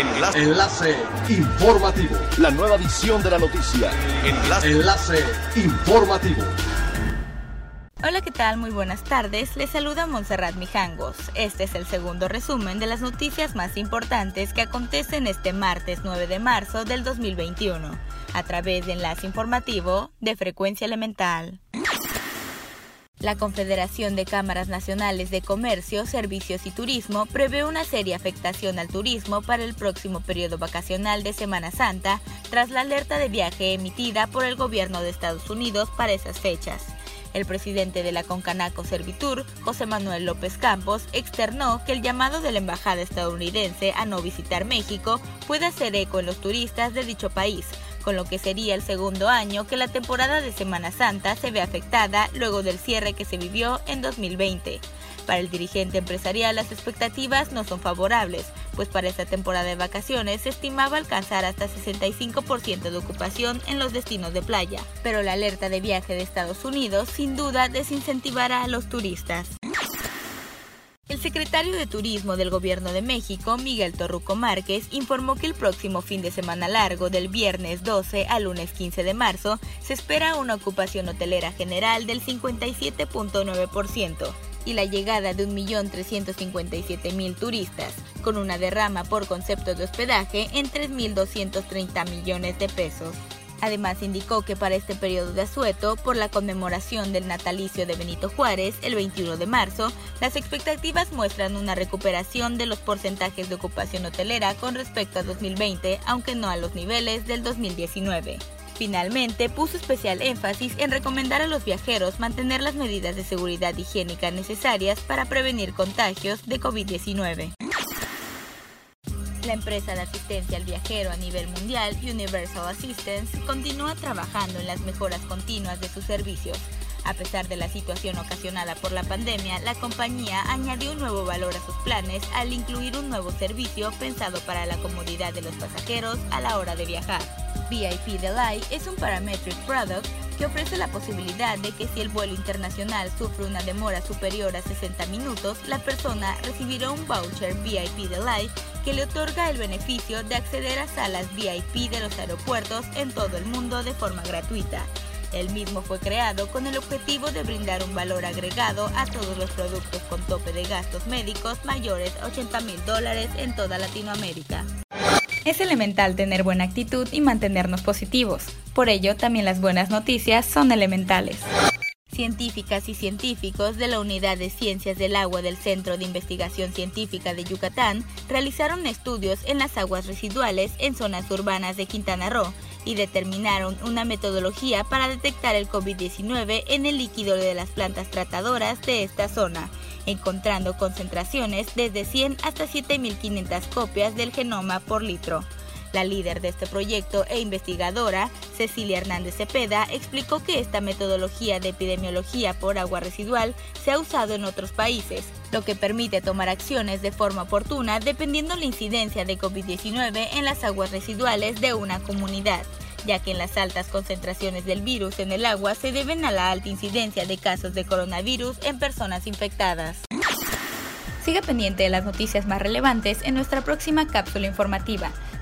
Enlace. Enlace informativo. La nueva edición de la noticia. Enlace. Enlace informativo. Hola, ¿qué tal? Muy buenas tardes. Les saluda Montserrat Mijangos. Este es el segundo resumen de las noticias más importantes que acontecen este martes 9 de marzo del 2021, a través de Enlace Informativo de Frecuencia Elemental. La Confederación de Cámaras Nacionales de Comercio, Servicios y Turismo prevé una seria afectación al turismo para el próximo periodo vacacional de Semana Santa tras la alerta de viaje emitida por el gobierno de Estados Unidos para esas fechas. El presidente de la Concanaco Servitur, José Manuel López Campos, externó que el llamado de la embajada estadounidense a no visitar México puede hacer eco en los turistas de dicho país, con lo que sería el segundo año que la temporada de Semana Santa se ve afectada luego del cierre que se vivió en 2020. Para el dirigente empresarial las expectativas no son favorables, pues para esta temporada de vacaciones se estimaba alcanzar hasta 65% de ocupación en los destinos de playa, pero la alerta de viaje de Estados Unidos sin duda desincentivará a los turistas. Secretario de Turismo del Gobierno de México, Miguel Torruco Márquez, informó que el próximo fin de semana largo, del viernes 12 al lunes 15 de marzo, se espera una ocupación hotelera general del 57.9% y la llegada de 1.357.000 turistas, con una derrama por concepto de hospedaje en 3.230 millones de pesos. Además indicó que para este periodo de asueto, por la conmemoración del natalicio de Benito Juárez, el 21 de marzo, las expectativas muestran una recuperación de los porcentajes de ocupación hotelera con respecto a 2020, aunque no a los niveles del 2019. Finalmente, puso especial énfasis en recomendar a los viajeros mantener las medidas de seguridad higiénica necesarias para prevenir contagios de COVID-19. La empresa de asistencia al viajero a nivel mundial, Universal Assistance, continúa trabajando en las mejoras continuas de sus servicios. A pesar de la situación ocasionada por la pandemia, la compañía añadió un nuevo valor a sus planes al incluir un nuevo servicio pensado para la comodidad de los pasajeros a la hora de viajar. VIP Delay es un parametric product que ofrece la posibilidad de que si el vuelo internacional sufre una demora superior a 60 minutos, la persona recibirá un voucher VIP Delay que le otorga el beneficio de acceder a salas VIP de los aeropuertos en todo el mundo de forma gratuita. El mismo fue creado con el objetivo de brindar un valor agregado a todos los productos con tope de gastos médicos mayores a 80 mil dólares en toda Latinoamérica. Es elemental tener buena actitud y mantenernos positivos. Por ello, también las buenas noticias son elementales. Científicas y científicos de la Unidad de Ciencias del Agua del Centro de Investigación Científica de Yucatán realizaron estudios en las aguas residuales en zonas urbanas de Quintana Roo y determinaron una metodología para detectar el COVID-19 en el líquido de las plantas tratadoras de esta zona, encontrando concentraciones desde 100 hasta 7.500 copias del genoma por litro. La líder de este proyecto e investigadora, Cecilia Hernández Cepeda, explicó que esta metodología de epidemiología por agua residual se ha usado en otros países, lo que permite tomar acciones de forma oportuna dependiendo la incidencia de COVID-19 en las aguas residuales de una comunidad ya que en las altas concentraciones del virus en el agua se deben a la alta incidencia de casos de coronavirus en personas infectadas. Siga pendiente de las noticias más relevantes en nuestra próxima cápsula informativa.